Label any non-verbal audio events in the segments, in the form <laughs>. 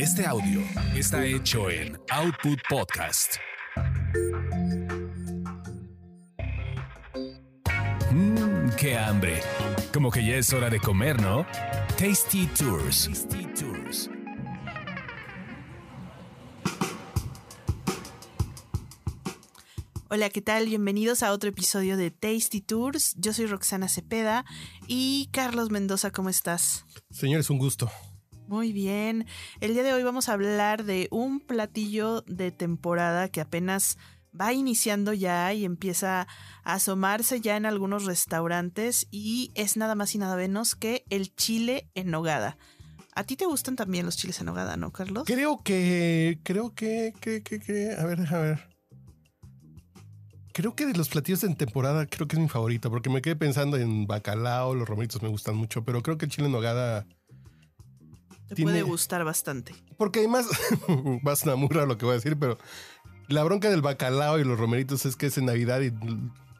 Este audio está hecho en Output Podcast. Mmm, qué hambre. Como que ya es hora de comer, ¿no? Tasty Tours. Tasty Tours. Hola, ¿qué tal? Bienvenidos a otro episodio de Tasty Tours. Yo soy Roxana Cepeda y Carlos Mendoza, ¿cómo estás? Señor, es un gusto. Muy bien. El día de hoy vamos a hablar de un platillo de temporada que apenas va iniciando ya y empieza a asomarse ya en algunos restaurantes y es nada más y nada menos que el chile en nogada. ¿A ti te gustan también los chiles en nogada, no, Carlos? Creo que, creo que, que, que, que, a ver, a ver. Creo que de los platillos en temporada, creo que es mi favorito, porque me quedé pensando en bacalao, los romeritos me gustan mucho, pero creo que el chile en nogada Te tiene- puede gustar bastante. Porque además, <laughs> va a sonar muy raro lo que voy a decir, pero la bronca del bacalao y los romeritos es que es en Navidad y,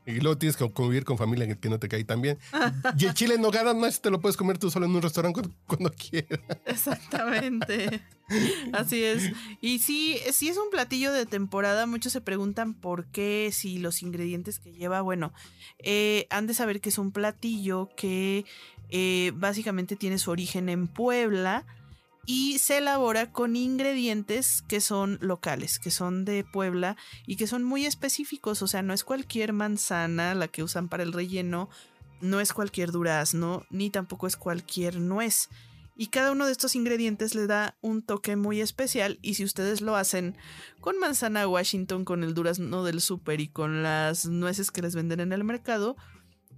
y luego tienes que convivir con familia que- no te cae tan bien. <laughs> Y el chile en nogada no es te lo puedes comer tú solo en un restaurante cuando, <laughs> cuando quieras. Exactamente. Así es. Y sí, sí es un platillo de temporada. Muchos se preguntan por qué, si los ingredientes que lleva. Bueno, eh, han de saber que es un platillo que eh, básicamente tiene su origen en Puebla y se elabora con ingredientes que son locales, que son de Puebla y que son muy específicos. O sea, no es cualquier manzana la que usan para el relleno, no es cualquier durazno, ni tampoco es cualquier nuez. Y cada uno de estos ingredientes le da un toque muy especial. Y si ustedes lo hacen con manzana Washington, con el durazno del súper y con las nueces que les venden en el mercado,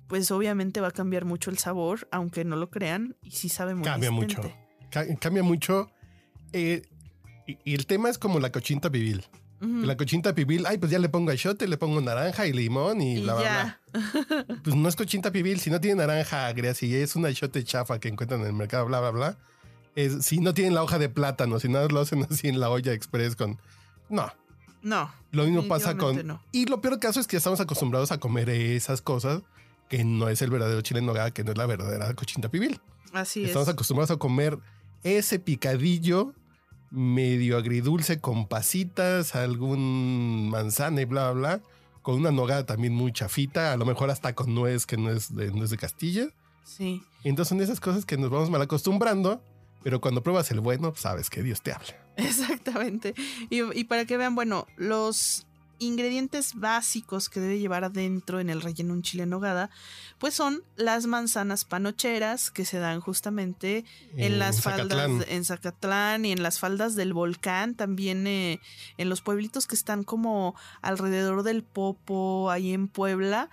pues obviamente va a cambiar mucho el sabor, aunque no lo crean. Y sí sabe muy Cambia mucho. Ca- cambia mucho. Eh, y, y el tema es como la cochinta pibil. Ujú. La cochinta pibil, ay, pues ya le pongo achote, le pongo naranja y limón y, Y bla, bla, bla. <laughs> Pues no es cochinta pibil, si no tiene naranja agria, si es una achote chafa que encuentran en el mercado, bla, bla, bla. Es, si no tienen la hoja de plátano, si nada lo hacen <laughs> así en la olla express con... No, No. lo mismo pasa con... no. Y lo peor caso es que estamos acostumbrados a comer esas cosas que no es el verdadero chile en nogada, que no es la verdadera cochinta pibil. Así Estamos es. acostumbrados a comer ese picadillo medio agridulce con pasitas, algún manzana y bla, bla, bla, con una nogada también muy chafita, a lo mejor hasta con nuez que no es de, no es de Castilla. Sí. Entonces son esas cosas que nos vamos mal acostumbrando, pero cuando pruebas el bueno, sabes que Dios te habla. <laughs> Exactamente. Y, y para que vean, bueno, los ingredientes básicos que debe llevar adentro en el relleno un chile en nogada, pues son las manzanas panocheras que se dan justamente en, En las Zacatlán. faldas, en Zacatlán y en las faldas del volcán, también eh, en los pueblitos que están como alrededor del Popo, ahí en Puebla.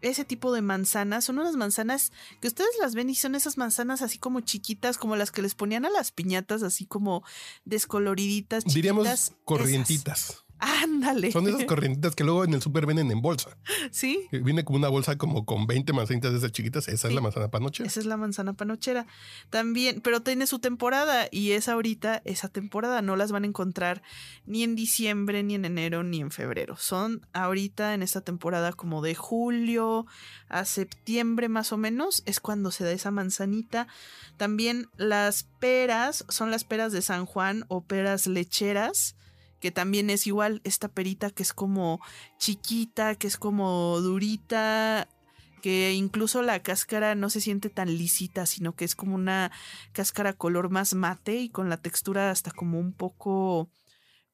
Ese tipo de manzanas son unas manzanas que ustedes las ven y son esas manzanas así como chiquitas, como las que les ponían a las piñatas, así como descoloriditas, chiquitas. Diríamos Esas. Ándale. Son esas corrientitas que luego en el súper venden en bolsa. Sí, Viene como una bolsa como con 20 manzanitas de esas chiquitas. Esa Sí. es la manzana panoche. esa es la manzana panochera. También, pero tiene su temporada y es ahorita esa temporada. No las van a encontrar ni en diciembre, ni en enero, ni en febrero. Son ahorita en esta temporada como de julio a septiembre más o menos. Es cuando se da esa manzanita. También las peras son las peras de San Juan o peras lecheras. Que también es igual esta perita que es como chiquita, que es como durita, que incluso la cáscara no se siente tan lisita, sino que es como una cáscara color más mate y con la textura hasta como un poco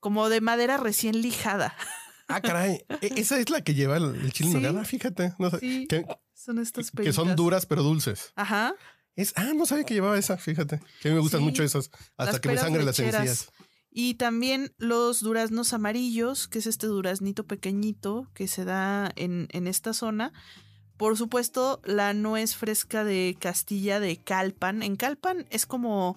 como de madera recién lijada. <laughs> Ah, caray. E- Esa es la que lleva el, chile Sí. nogada, fíjate. No sé, Sí, que, son estas que son peritas. duras pero dulces. Ajá. Es, ah, no sabía que llevaba esa, fíjate. Que a mí me gustan Sí. mucho esas. Hasta que me sangre las encías. Y también los duraznos amarillos, que es este duraznito pequeñito que se da en, en esta zona. Por supuesto, la nuez fresca de Castilla de Calpan. En Calpan es como,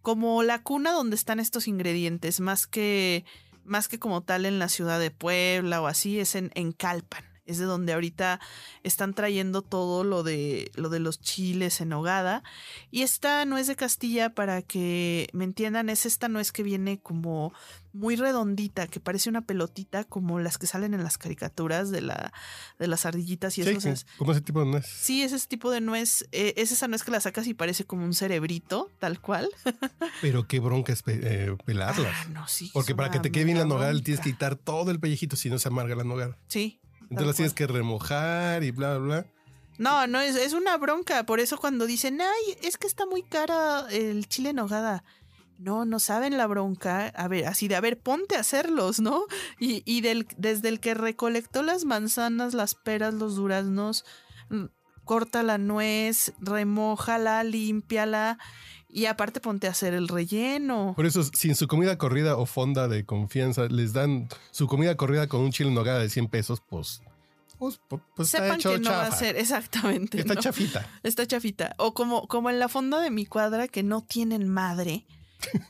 como la cuna donde están estos ingredientes, más que, más que como tal en la ciudad de Puebla o así, es en, en Calpan. Es de donde ahorita están trayendo todo lo de lo de los chiles en hogada. Y esta nuez de Castilla, para que me entiendan, es esta nuez que viene como muy redondita, que parece una pelotita, como las que salen en las caricaturas de la de las ardillitas y Sí, eso. es- como ese tipo de nuez. Sí, es ese tipo de nuez, eh, es esa nuez que la sacas y parece como un cerebrito, tal cual. <laughs> Pero qué bronca es eh, pelarlas. Ah, no, sí. Porque es para que te quede bien la nogada, tienes que quitar todo el pellejito, si no se amarga la nogada. Sí. Entonces las tienes que remojar y bla, bla, bla. No, no, es, es una bronca. Por eso cuando dicen, ay, es que está muy cara el chile en nogada. No, no saben la bronca. A ver, así de, a ver, ponte a hacerlos, ¿no? Y, y del, desde el que recolectó las manzanas, las peras, los duraznos, mm, corta la nuez, remójala, límpiala. Y aparte ponte a hacer el relleno. Por eso, sin su comida corrida o fonda de confianza, les dan su comida corrida con un chile en nogada de 100 pesos, pues, pues, pues, pues está Sepan hecho que no va a ser, exactamente. Está ¿no? chafita. Está chafita. O como, como en la fonda de mi cuadra que no tienen madre.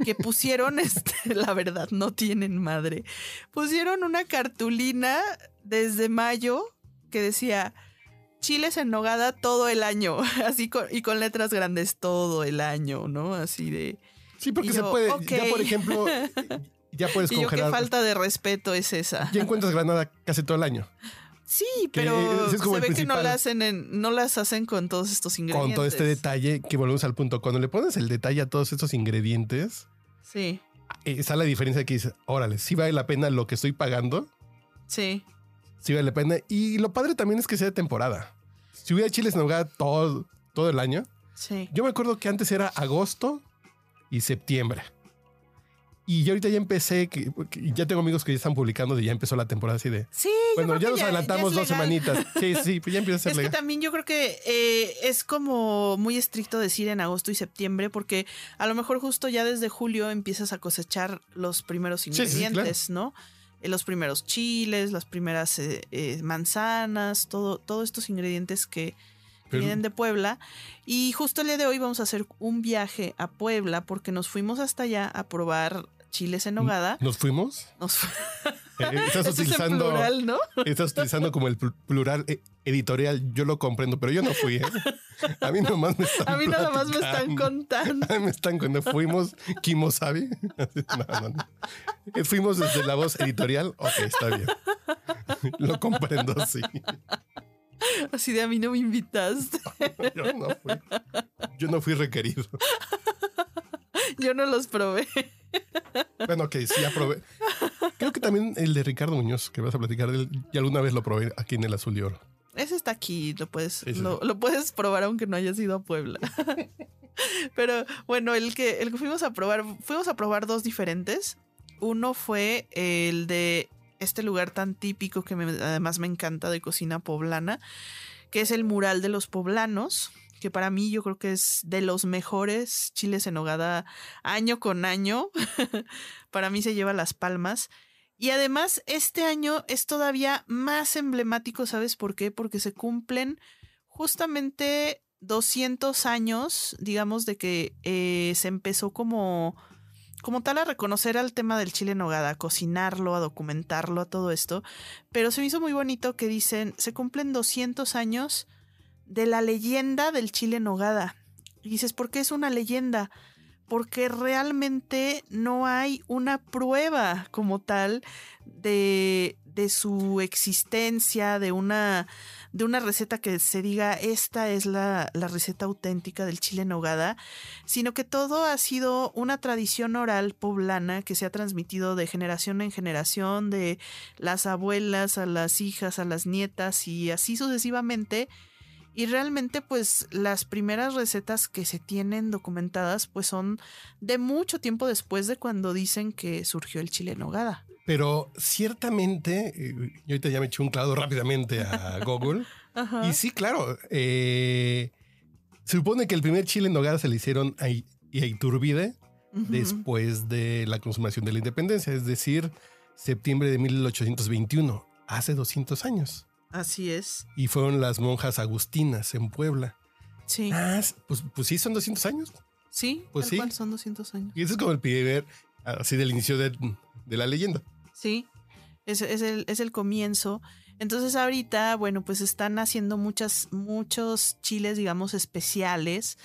Que pusieron, <laughs> este, la verdad, no tienen madre. Pusieron una cartulina desde mayo que decía chiles en nogada todo el año. <laughs> Así con, y con letras grandes todo el año, ¿no? Así de. Sí, porque se puede. Ya, por ejemplo, <laughs> ya puedes Y yo, qué congelar. falta de respeto es esa. Ya encuentras granada casi todo el año. Sí, pero es se ve que no la hacen en, no las hacen con todos estos ingredientes. Con todo este detalle, que volvemos al punto. Cuando le pones el detalle a todos estos ingredientes, Sí, eh, está la diferencia que dices, órale, sí vale la pena lo que estoy pagando, sí. Sí vale la pena. Y lo padre también es que sea de temporada. Si hubiera chiles en nogada todo, todo el año, Sí. yo me acuerdo que antes era agosto y septiembre. Y yo ahorita ya empecé, que, que ya tengo amigos que ya están publicando de ya empezó la temporada así de, Sí, yo bueno, creo ya que nos adelantamos ya dos semanitas. <laughs> Sí, sí, pues ya empieza a ser Es que también yo creo que eh, es como muy estricto decir en agosto y septiembre, porque a lo mejor justo ya desde julio empiezas a cosechar los primeros sí, sí, ingredientes, ¿no? Eh, los primeros chiles, las primeras eh, eh, manzanas, todo, todos estos ingredientes que, que Pero- vienen de Puebla. Y justo el día de hoy vamos a hacer un viaje a Puebla porque nos fuimos hasta allá a probar chiles en nogada. ¿Nos fuimos? Nos fu- <laughs> Eh, estás Eso es en utilizando, plural, ¿no? estás utilizando como el pl- plural eh, editorial. Yo lo comprendo, pero yo no fui. ¿eh? A mí nomás me están <laughs> A mí nada más me están contando. A <laughs> mí me están cuando fuimos. No, no, no. Eh, Fuimos desde la voz editorial. Ok, está bien. Lo comprendo, sí. Así de a mí no me invitaste. Yo no fui. Yo no fui requerido. Yo no los probé. Bueno, ok, sí, ya probé. Creo que también el de Ricardo Muñoz, que vas a platicar de él, y alguna vez lo probé aquí en el Azul y Oro. Ese está aquí, lo puedes, Sí, sí, lo, puedes probar aunque no hayas ido a Puebla. <laughs> Pero bueno, el que, el que fuimos a probar, fuimos a probar dos diferentes. Uno fue el de este lugar tan típico que me- además me encanta de cocina poblana, que es el mural de los poblanos, que para mí yo creo que es de los mejores chiles en hogada año con año. <laughs> para mí se lleva las palmas. Y además, este año es todavía más emblemático, ¿sabes por qué? Porque se cumplen justamente 200 años, digamos, de que eh, se empezó como, como tal a reconocer al tema del chile en nogada, a cocinarlo, a documentarlo, a todo esto. Pero se me hizo muy bonito que dicen, se cumplen 200 años de la leyenda del chile en nogada. Y dices, ¿por qué es una leyenda? Porque realmente no hay una prueba como tal de, de su existencia, de una, de una receta que se diga esta es la, la receta auténtica del chile en nogada, sino que todo ha sido una tradición oral poblana que se ha transmitido de generación en generación, de las abuelas a las hijas, a las nietas y así sucesivamente. Y realmente pues las primeras recetas que se tienen documentadas pues son de mucho tiempo después de cuando dicen que surgió el chile en nogada. Pero ciertamente, eh, yo ahorita ya me eché un clavo rápidamente a <laughs> Google. Y sí, claro, eh, se supone que el primer chile en nogada se le hicieron a, I- y a Iturbide Ujú. después de la consumación de la independencia, es decir, septiembre de 1821, hace 200 años. Así es. Y fueron las monjas agustinas en Puebla. Sí. Ah, pues, pues sí, son 200 años. Sí, pues sí. cual, son 200 años. Y ese es como el primer, así del inicio de, de la leyenda. Sí, es, es el, es el comienzo. Entonces ahorita, bueno, pues están haciendo muchas, muchos chiles, digamos, especiales,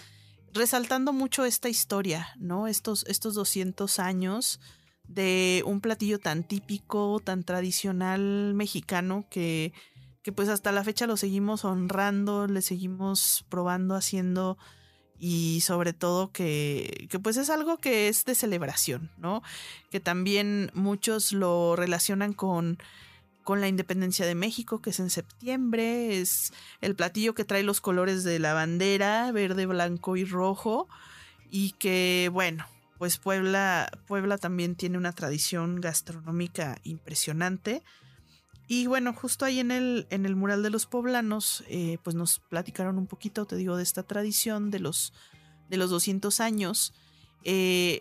resaltando mucho esta historia, ¿no? Estos, estos 200 años de un platillo tan típico, tan tradicional mexicano que, que pues hasta la fecha lo seguimos honrando, le seguimos probando, haciendo y sobre todo que, que, pues es algo que es de celebración, ¿no? Que también muchos lo relacionan con, con la independencia de México, que es en septiembre, es el platillo que trae los colores de la bandera, verde, blanco y rojo, y que bueno, pues Puebla, Puebla también tiene una tradición gastronómica impresionante. Y bueno, justo ahí en el, en el mural de los poblanos, eh, pues nos platicaron un poquito, te digo, de esta tradición de los, de los 200 años. Eh,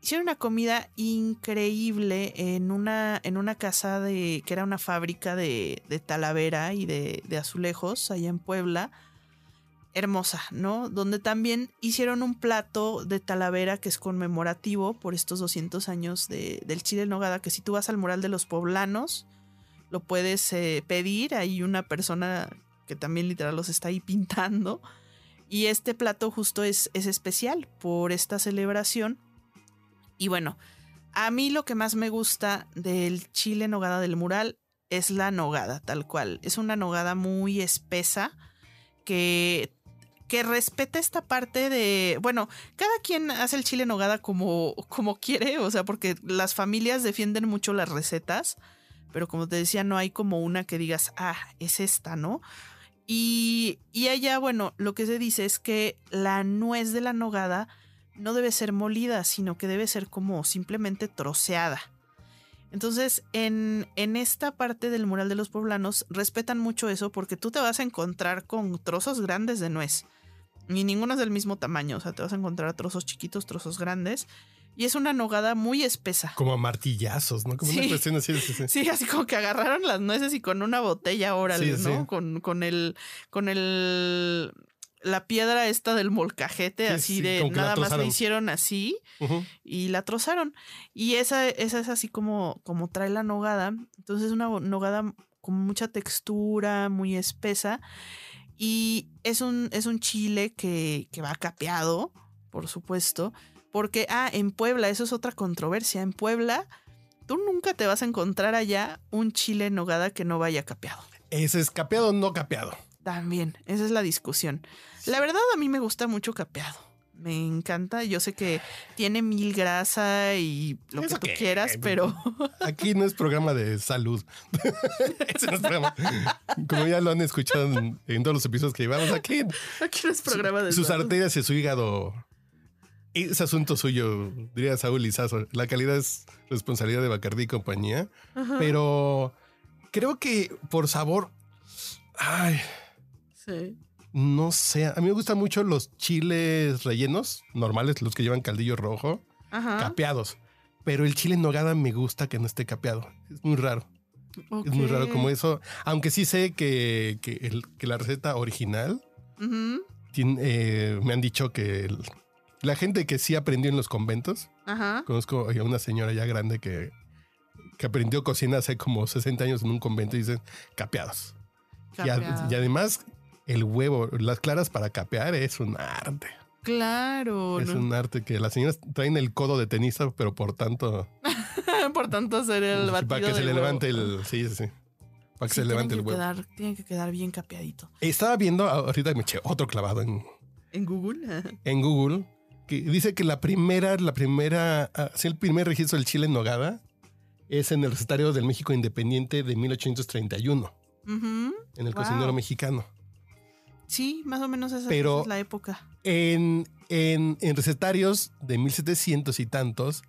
hicieron una comida increíble en una, en una casa de, que era una fábrica de, de talavera y de, de, azulejos allá en Puebla. Hermosa, ¿no? Donde también hicieron un plato de talavera que es conmemorativo por estos 200 años de, del chile en nogada, que si tú vas al mural de los poblanos, lo puedes eh, pedir. Hay una persona que también literal los está ahí pintando. Y este plato justo es, es especial por esta celebración. Y bueno, a mí lo que más me gusta del chile nogada del mural es la nogada, tal cual. Es una nogada muy espesa que, que respeta esta parte de, bueno, cada quien hace el chile nogada como, como quiere, o sea, porque las familias defienden mucho las recetas pero como te decía, no hay como una que digas, ah, es esta, ¿no? Y, y allá, bueno, lo que se dice es que la nuez de la nogada no debe ser molida, sino que debe ser como simplemente troceada. Entonces, en, en, esta parte del mural de los poblanos respetan mucho eso porque tú te vas a encontrar con trozos grandes de nuez. Ni ninguno es del mismo tamaño, o sea, te vas a encontrar trozos chiquitos, trozos grandes. Y es una nogada muy espesa. Como a martillazos, ¿no? Como Sí. una cuestión así. Sí, sí. Sí, así como que agarraron las nueces y con una botella, órale, Sí, ¿no? sí. Con, con el, con el, la piedra esta del molcajete, Sí, así sí, de nada más la trozaron. hicieron así y la trozaron. Y esa, esa es así como, como trae la nogada. Entonces es una nogada con mucha textura, muy espesa. Y es un, es un chile que, que va capeado, por supuesto. Porque, ah, en Puebla, eso es otra controversia. En Puebla, tú nunca te vas a encontrar allá un chile en nogada que no vaya capeado. ¿Es escapeado o no capeado? También, esa es la discusión. La verdad, a mí me gusta mucho capeado. Me encanta. Yo sé que tiene mil grasa y lo ¿Eso que tú quieras, pero <laughs> Aquí no es programa de salud. <laughs> Ese no es programa. Como ya lo han escuchado en, en todos los episodios que llevamos aquí, <laughs> aquí no es programa de sus salud. arterias y su hígado es asunto suyo, diría Saúl Lizazo. La calidad es responsabilidad de Bacardí y compañía. Ajá. Pero creo que por sabor, ay, Sí. no sé. A mí me gustan mucho los chiles rellenos, normales, los que llevan caldillo rojo, Ajá. capeados. Pero el chile en nogada me gusta que no esté capeado. Es muy raro. Es muy raro como eso. Aunque sí sé que, que el- que la receta original tiene, eh, me han dicho que el- la gente que sí aprendió en los conventos, Ajá. conozco a una señora ya grande que, que aprendió cocina hace como 60 años en un convento y dicen capeados. Y, además el huevo, las claras para capear es un arte. Claro. Es ¿no? un arte que las señoras traen el codo de tenista, pero por tanto, <laughs> Por tanto, hacer el batido para que se le huevo. levante el... Sí, sí, sí. Para que Sí, se levante el huevo. Quedar, tiene que quedar bien capeadito. Estaba viendo, ahorita me eché otro clavado en, En Google. <laughs> en Google, que dice que la primera, la primera, ah, sí, el primer registro del chile en nogada es en el recetario del México Independiente de 1831, Ujú. en el Wow. cocinero mexicano. Sí, más o menos esa, Pero- es la época. En, en, en recetarios de 1700 y tantos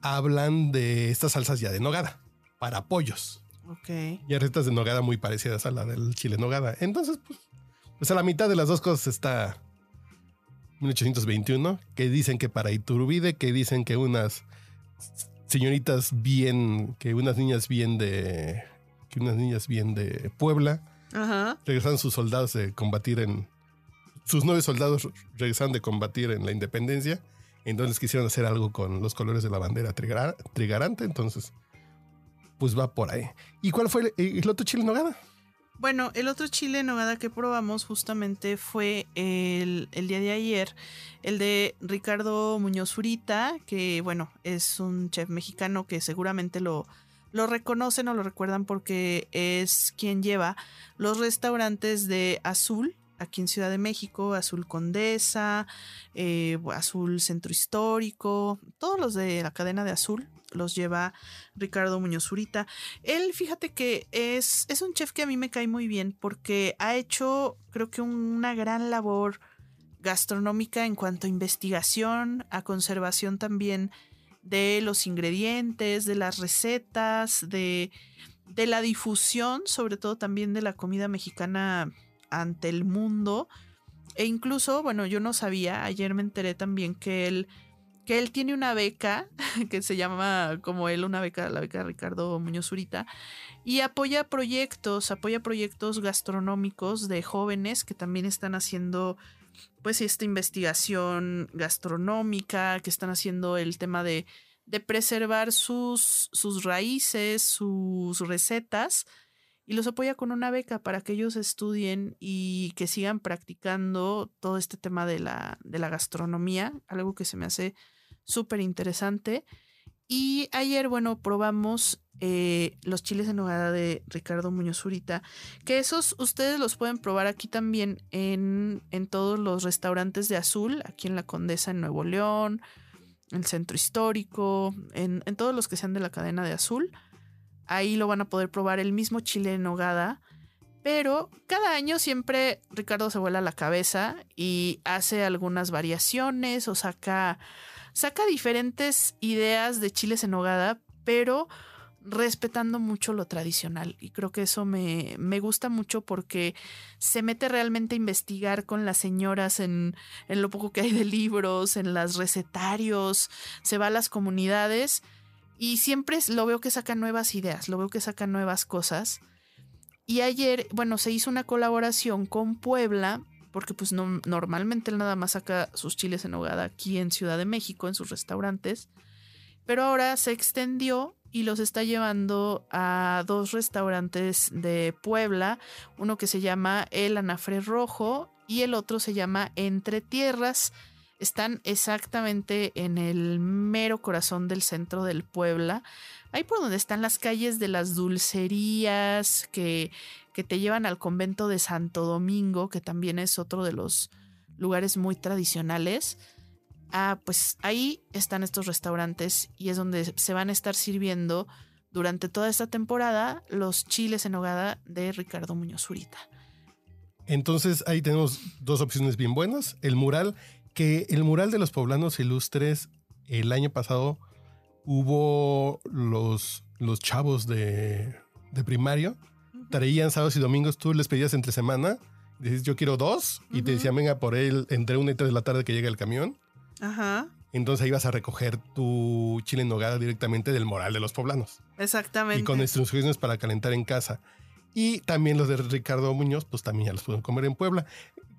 hablan de estas salsas ya de nogada para pollos. Ok. Y hay recetas de nogada muy parecidas a la del chile en nogada. Entonces, pues, pues a la mitad de las dos cosas está 1821, que dicen que para Iturbide, que dicen que unas señoritas bien, que unas niñas bien de, que unas niñas bien de Puebla, Ajá. regresaron sus soldados de combatir en, sus nueve soldados regresaron de combatir en la independencia, entonces quisieron hacer algo con los colores de la bandera trigara- trigarante, entonces pues va por ahí. ¿Y cuál fue el, el otro chile nogada? Bueno, el otro chile nogada que probamos justamente fue el, el, día de ayer, el de Ricardo Muñoz Urita, que bueno, es un chef mexicano que seguramente lo, lo reconocen o lo recuerdan porque es quien lleva los restaurantes de Azul, aquí en Ciudad de México, Azul Condesa, eh, Azul Centro Histórico, todos los de la cadena de Azul los lleva Ricardo Muñoz Urita. Él, fíjate que es, es un chef que a mí me cae muy bien porque ha hecho, creo que una gran labor gastronómica en cuanto a investigación, a conservación también de los ingredientes, de las recetas, de, de la difusión, sobre todo también de la comida mexicana ante el mundo. E incluso, bueno, yo no sabía, ayer me enteré también que él que él tiene una beca <laughs> que se llama como él una beca, la beca de Ricardo Muñoz Zurita, y apoya proyectos, apoya proyectos gastronómicos de jóvenes que también están haciendo pues esta investigación gastronómica, que están haciendo el tema de, de preservar sus, sus raíces, sus recetas, y los apoya con una beca para que ellos estudien y que sigan practicando todo este tema de la, de la gastronomía, algo que se me hace súper interesante. Y ayer, bueno, probamos eh, los chiles en nogada de Ricardo Muñoz Zurita, que esos ustedes los pueden probar aquí también en, en todos los restaurantes de Azul, aquí en la Condesa en Nuevo León, en el Centro Histórico, en, en todos los que sean de la cadena de Azul. Ahí lo van a poder probar el mismo chile en nogada. Pero cada año siempre Ricardo se vuela la cabeza y hace algunas variaciones o saca, saca diferentes ideas de chiles en nogada, pero respetando mucho lo tradicional. Y creo que eso me, me, gusta mucho porque se mete realmente a investigar con las señoras en, en lo poco que hay de libros, en las recetarios, se va a las comunidades y siempre lo veo que saca nuevas ideas, lo veo que saca nuevas cosas. Y ayer, bueno, se hizo una colaboración con Puebla, porque pues no, normalmente él nada más saca sus chiles en hogada aquí en Ciudad de México, en sus restaurantes. Pero ahora se extendió y los está llevando a dos restaurantes de Puebla, uno que se llama El Anafre Rojo y el otro se llama Entre Tierras están exactamente en el mero corazón del centro del Puebla. Ahí por donde están las calles de las dulcerías que, que te llevan al convento de Santo Domingo, que también es otro de los lugares muy tradicionales. Ah, pues ahí están estos restaurantes y es donde se van a estar sirviendo durante toda esta temporada los chiles en hogada de Ricardo Muñoz Zurita. Entonces ahí tenemos dos opciones bien buenas. El mural que el mural de los poblanos ilustres, el año pasado hubo los, los chavos de, de primario, traían sábados y domingos, tú les pedías entre semana, dices yo quiero dos, y te decían venga por él entre una y tres de la tarde que llega el camión. Ajá. Entonces vas a recoger tu chile en nogada directamente del mural de los poblanos. Exactamente. Y con instrucciones para calentar en casa. Y también los de Ricardo Muñoz, pues también ya los pueden comer en Puebla.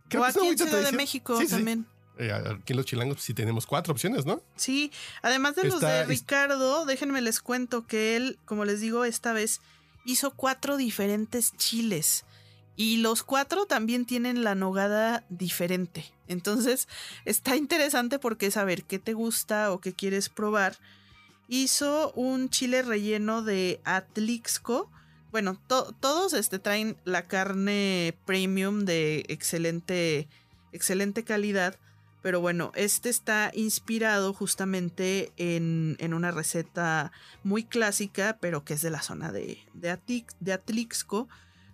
Creo o aquí en Ciudad de México sí, sí. Eh, aquí en los chilangos sí tenemos cuatro opciones, ¿no? Sí, además de los Está- de Ricardo, déjenme les cuento que él, como les digo, esta vez hizo cuatro diferentes chiles. Y los cuatro también tienen la nogada diferente. Entonces, está interesante porque saber qué te gusta o qué quieres probar. Hizo un chile relleno de Atlixco. Bueno, to- todos este, traen la carne premium de excelente, excelente calidad. Pero bueno, este está inspirado justamente en, en una receta muy clásica, pero que es de la zona de, de, Atlixco.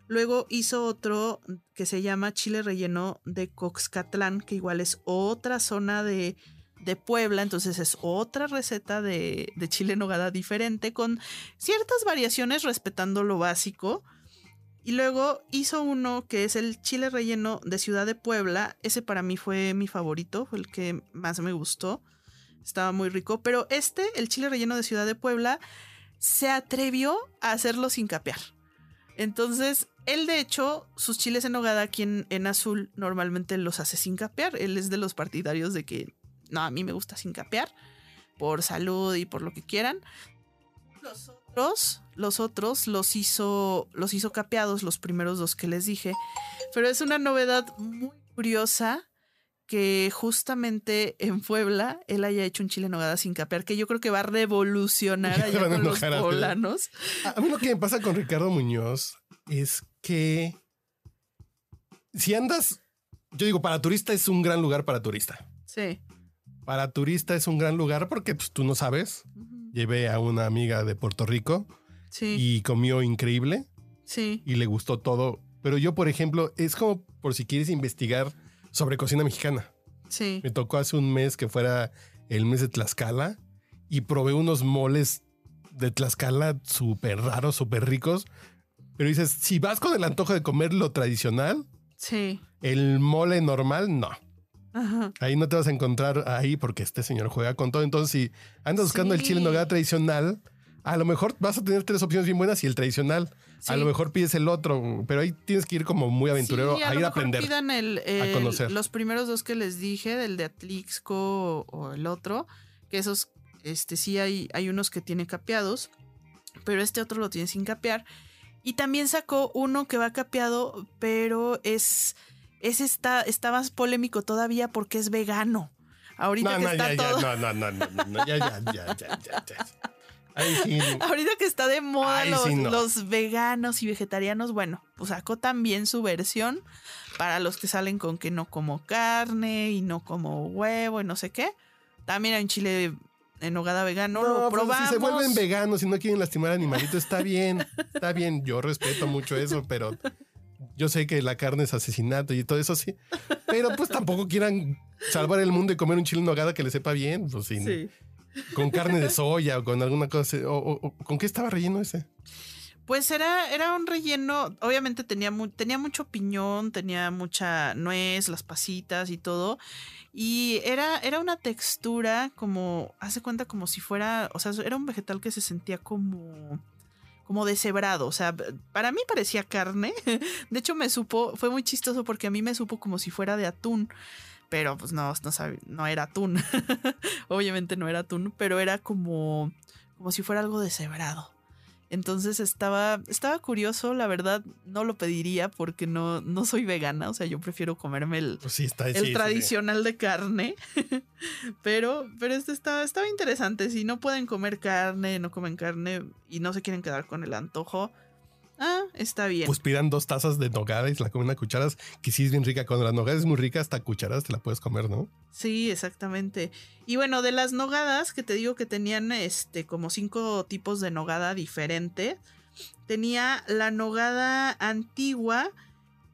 Luego hizo otro que se llama chile relleno de Coxcatlán, que igual es otra zona de, de Puebla, entonces es otra receta de, de chile nogada diferente, con ciertas variaciones respetando lo básico. Y luego hizo uno que es el chile relleno de Ciudad de Puebla. Ese para mí fue mi favorito, fue el que más me gustó. Estaba muy rico. Pero este, el chile relleno de Ciudad de Puebla, se atrevió a hacerlo sin capear. Entonces, él de hecho, sus chiles en nogada aquí en, en azul normalmente los hace sin capear. Él es de los partidarios de que, no, a mí me gusta sin capear, por salud y por lo que quieran. Los otros los otros los hizo, los hizo capeados, los primeros dos que les dije. Pero es una novedad muy curiosa que justamente en Puebla él haya hecho un chile en nogada sin capear, que yo creo que va a revolucionar <laughs> Ya allá van a con los poblanos. A a mí lo que me pasa con Ricardo Muñoz es que si andas, yo digo, para turista es un gran lugar para turista. Sí. Para turista es un gran lugar porque pues, tú no sabes. Llevé a una amiga de Puerto Rico Sí, y comió increíble sí, y le gustó todo. Pero yo, por ejemplo, es como por si quieres investigar sobre cocina mexicana. sí. Me tocó hace un mes que fuera el mes de Tlaxcala y probé unos moles de Tlaxcala súper raros, súper ricos. Pero dices, si vas con el antojo de comer lo tradicional, Sí. el mole normal, no. Ajá. Ahí no te vas a encontrar ahí porque este señor juega con todo. Entonces, si andas buscando el Sí. chile en nogada tradicional, a lo mejor vas a tener tres opciones bien buenas y el tradicional. A Sí. lo mejor pides el otro, pero ahí tienes que ir como muy aventurero Sí, a, lo ir a aprender. pidan el, el- conocer. Los primeros dos que les dije, del de Atlixco o, el otro, que esos, este sí hay, hay unos que tiene capeados, pero este otro lo tiene sin capear. Y también sacó uno que va capeado, pero es, ese está, está más polémico todavía porque es vegano. Ahorita No, que no, está ya, ya, todo. no, no, no, no, no, no, ya, ya, ya, ya, ya, ya. Sí. Ahorita que está de moda Ay, los, sí, no. los veganos y vegetarianos, bueno, pues sacó también su versión para los que salen con que no como carne y no como huevo y no sé qué. También hay un chile en hogada vegano, lo No, pues, probamos. si se vuelven veganos y no quieren lastimar animalitos, está bien, está bien. Yo respeto mucho eso, pero yo sé que la carne es asesinato y todo eso sí. Pero pues <laughs> tampoco quieran salvar el mundo y comer un chile en nogada que le sepa bien, pues sí. Sí. Con carne de <laughs> soya o con alguna cosa. O, o- o- ¿Con qué estaba relleno ese? Pues era, era un relleno, obviamente tenía, mu- tenía mucho piñón, tenía mucha nuez, las pasitas y todo. Y era, era una textura como, hace cuenta como si fuera, o sea, era un vegetal que se sentía como, como deshebrado. O sea, para mí parecía carne. <laughs> De hecho, me supo, fue muy chistoso porque a mí me supo como si fuera de atún. Pero pues no, no, no era atún. <laughs> Obviamente no era atún, pero era como, como si fuera algo deshebrado. Entonces estaba, estaba curioso, la verdad no lo pediría porque no, no soy vegana, o sea, yo prefiero comerme el, Pues sí, está el sí, sí, sí. tradicional de carne. <laughs> pero, pero este estaba, estaba interesante. Si no pueden comer carne, no comen carne y no se quieren quedar con el antojo, ah, está bien. Pues pidan dos tazas de nogada y se la comen a cucharas, que sí es bien rica. Cuando la nogada es muy rica, hasta cucharas te la puedes comer, ¿no? Sí, exactamente. Y bueno, de las nogadas, que te digo que tenían este como cinco tipos de nogada diferente. Tenía la nogada antigua,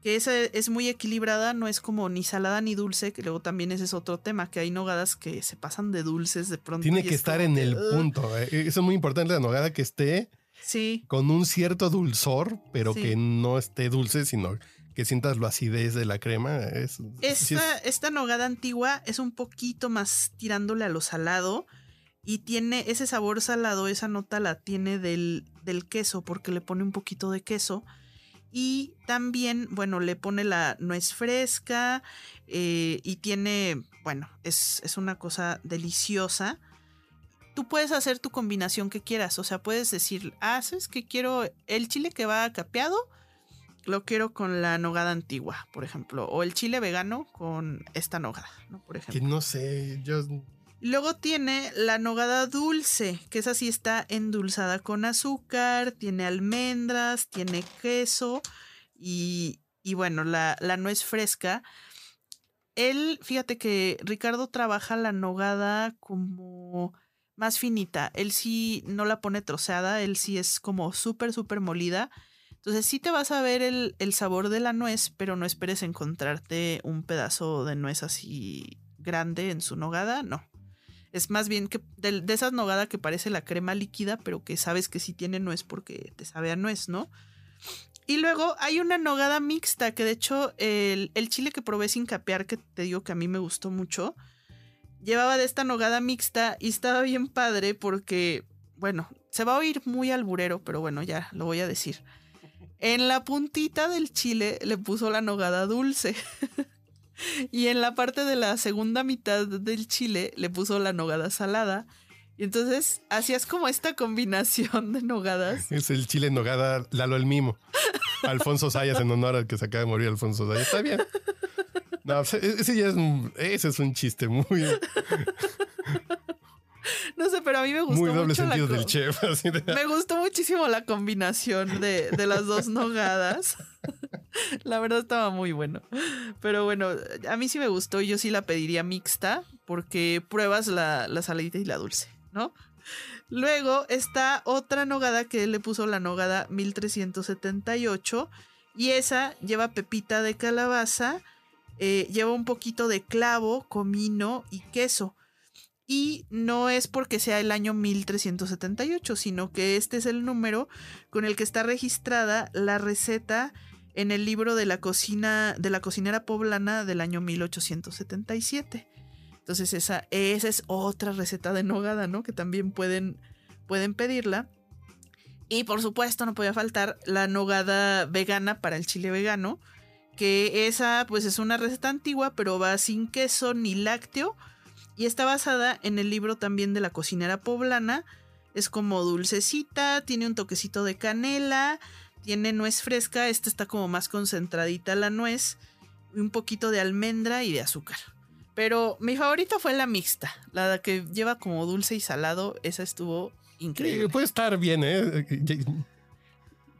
que esa es muy equilibrada, no es como ni salada ni dulce, que luego también ese es otro tema, que hay nogadas que se pasan de dulces de pronto. Tiene que es estar en que, el punto. eh. Eso es muy importante la nogada que esté Sí, con un cierto dulzor, pero Sí. que no esté dulce, sino que sientas la acidez de la crema. Es, sí es- Esta, esta nogada antigua es un poquito más tirándole a lo salado y tiene ese sabor salado, esa nota la tiene del, del queso porque le pone un poquito de queso. Y también, bueno, le pone la nuez fresca eh, y tiene, bueno, es, es una cosa deliciosa. Tú puedes hacer tu combinación que quieras, o sea, puedes decir, ah, ¿sabes que quiero el chile que va capeado? Lo quiero con la nogada antigua, por ejemplo. O el chile vegano con esta nogada, ¿no? Por que ejemplo. no sé, yo Luego tiene la nogada dulce, que esa sí está endulzada con azúcar, tiene almendras, tiene queso y, y bueno, la, la nuez fresca. Él, fíjate que Ricardo trabaja la nogada como más finita. Él sí no la pone troceada, él sí es como súper, súper molida. Entonces sí te vas a ver el, el sabor de la nuez, pero no esperes encontrarte un pedazo de nuez así grande en su nogada, no. Es más bien que de, de esas nogada que parece la crema líquida, pero que sabes que sí tiene nuez porque te sabe a nuez, ¿no? Y luego hay una nogada mixta, que de hecho el, el chile que probé sin capear, que te digo que a mí me gustó mucho, llevaba de esta nogada mixta y estaba bien padre porque, bueno, se va a oír muy alburero, pero bueno, ya lo voy a decir. En la puntita del chile le puso la nogada dulce. <laughs> y en la parte de la segunda mitad del chile le puso la nogada salada. Y entonces hacías como esta combinación de nogadas. Es el chile nogada, Lalo el mimo. Alfonso Sayas en honor al que se acaba de morir Alfonso Sayas. Está bien. No, ese ese ya es, un- ese es un chiste muy, <laughs> No sé, pero a mí me gustó muy doble mucho la sentido co- del chef. así de- Me gustó muchísimo la combinación de, de las dos nogadas. <laughs> La verdad estaba muy bueno. Pero bueno, a mí sí me gustó y yo sí la pediría mixta porque pruebas la, la saladita y la dulce, ¿no? Luego está otra nogada que él le puso la nogada 1378 y esa lleva pepita de calabaza, eh, lleva un poquito de clavo, comino y queso. Y no es porque sea el año 1378, sino que este es el número con el que está registrada la receta en el libro de la cocina de la cocinera poblana del año 1877. Entonces esa, esa es otra receta de nogada, ¿no? Que también pueden, pueden pedirla. Y por supuesto no podía faltar la nogada vegana para el chile vegano, que esa pues es una receta antigua, pero va sin queso ni lácteo y está basada en el libro también de la cocinera poblana. Es como dulcecita, tiene un toquecito de canela, tiene nuez fresca, esta está como más concentradita la nuez, un poquito de almendra y de azúcar. Pero mi favorita fue la mixta, la que lleva como dulce y salado, esa estuvo increíble. Eh, Puede estar bien, ¿eh?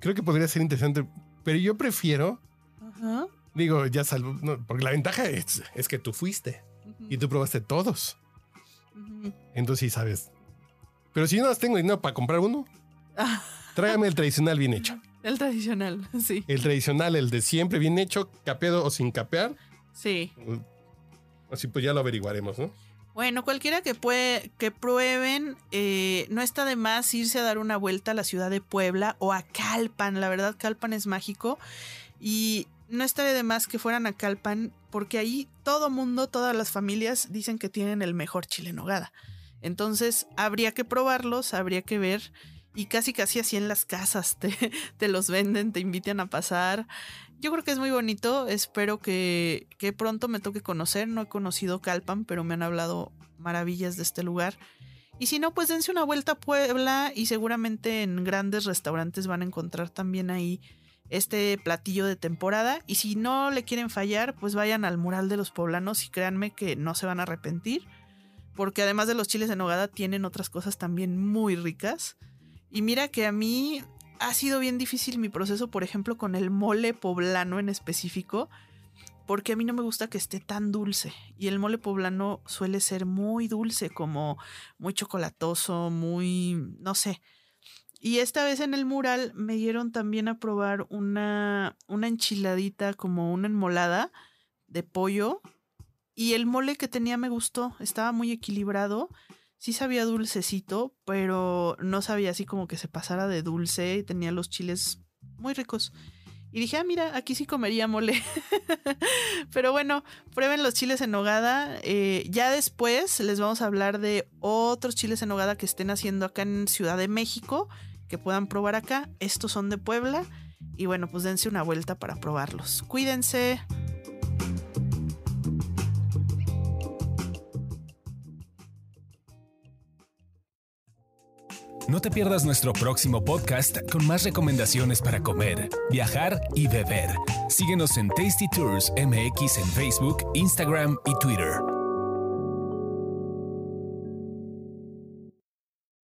Creo que podría ser interesante, pero yo prefiero, Ajá. digo, ya salvo, no, porque la ventaja es, es que tú fuiste y tú probaste todos. Entonces sí sabes. Pero si no las tengo dinero para comprar uno, Ah, <laughs> tráigame el tradicional bien hecho. el tradicional, <laughs> sí. El tradicional, el de siempre bien hecho, capeado o sin capear. Sí. Así pues ya lo averiguaremos, ¿no? Bueno, cualquiera que, puede, que prueben, eh, no está de más irse a dar una vuelta a la ciudad de Puebla o a Calpan. La verdad, Calpan es mágico. Y no estaría de más que fueran a Calpan, porque ahí todo mundo, todas las familias dicen que tienen el mejor chile en nogada. Entonces, habría que probarlos, habría que ver. Y casi casi así en las casas te, <laughs> te los venden, te invitan a pasar. Yo creo que es muy bonito. Espero que, que pronto me toque conocer. No he conocido Calpan, pero me han hablado maravillas de este lugar. Y si no, pues dense una vuelta a Puebla y seguramente en grandes restaurantes van a encontrar también ahí este platillo de temporada. Y si no le quieren fallar, pues vayan al mural de los poblanos y créanme que no se van a arrepentir. Porque además de los chiles en nogada tienen otras cosas también muy ricas. Y mira que a mí ha sido bien difícil mi proceso, por ejemplo, con el mole poblano en específico, porque a mí no me gusta que esté tan dulce. Y el mole poblano suele ser muy dulce, como muy chocolatoso, muy, no sé. Y esta vez en el mural me dieron también a probar una, una enchiladita, como una enmolada de pollo. Y el mole que tenía me gustó, estaba muy equilibrado. Sí sabía dulcecito, pero no sabía así como que se pasara de dulce y tenía los chiles muy ricos. Y dije, ah, mira, aquí sí comería mole. <laughs> pero bueno, prueben los chiles en nogada. Eh, ya después les vamos a hablar de otros chiles en nogada que estén haciendo acá en Ciudad de México, que puedan probar acá. Estos son de Puebla. Y bueno, pues dense una vuelta para probarlos. Cuídense. No te pierdas nuestro próximo podcast con más recomendaciones para comer, viajar y beber. Síguenos en Tasty Tours MX en Facebook, Instagram y Twitter.